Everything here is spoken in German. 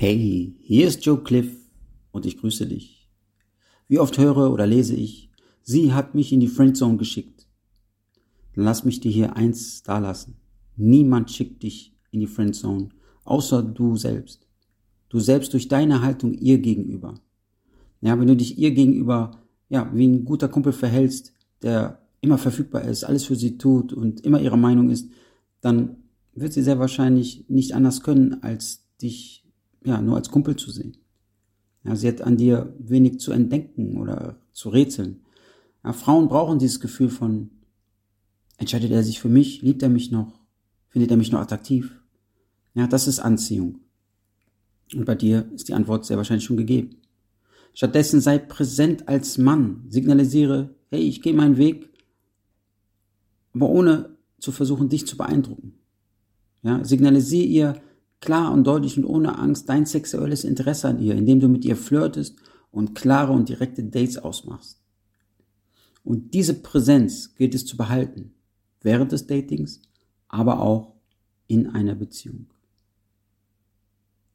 Hey, hier ist Joe Cliff und ich grüße dich. Wie oft höre oder lese ich, sie hat mich in die Friendzone geschickt. Dann lass mich dir hier eins dalassen. Niemand schickt dich in die Friendzone, außer du selbst. Du selbst durch deine Haltung ihr gegenüber. Ja, wenn du dich ihr gegenüber, ja, wie ein guter Kumpel verhältst, der immer verfügbar ist, alles für sie tut und immer ihrer Meinung ist, dann wird sie sehr wahrscheinlich nicht anders können, als dich ja, nur als Kumpel zu sehen. Ja, sie hat an dir wenig zu entdenken oder zu rätseln. Ja, Frauen brauchen dieses Gefühl von, entscheidet er sich für mich, liebt er mich noch, findet er mich noch attraktiv? Ja, das ist Anziehung. Und bei dir ist die Antwort sehr wahrscheinlich schon gegeben. Stattdessen sei präsent als Mann, signalisiere, hey, ich gehe meinen Weg, aber ohne zu versuchen, dich zu beeindrucken. Ja, signalisiere ihr, klar und deutlich und ohne Angst dein sexuelles Interesse an ihr, indem du mit ihr flirtest und klare und direkte Dates ausmachst. Und diese Präsenz gilt es zu behalten, während des Datings, aber auch in einer Beziehung.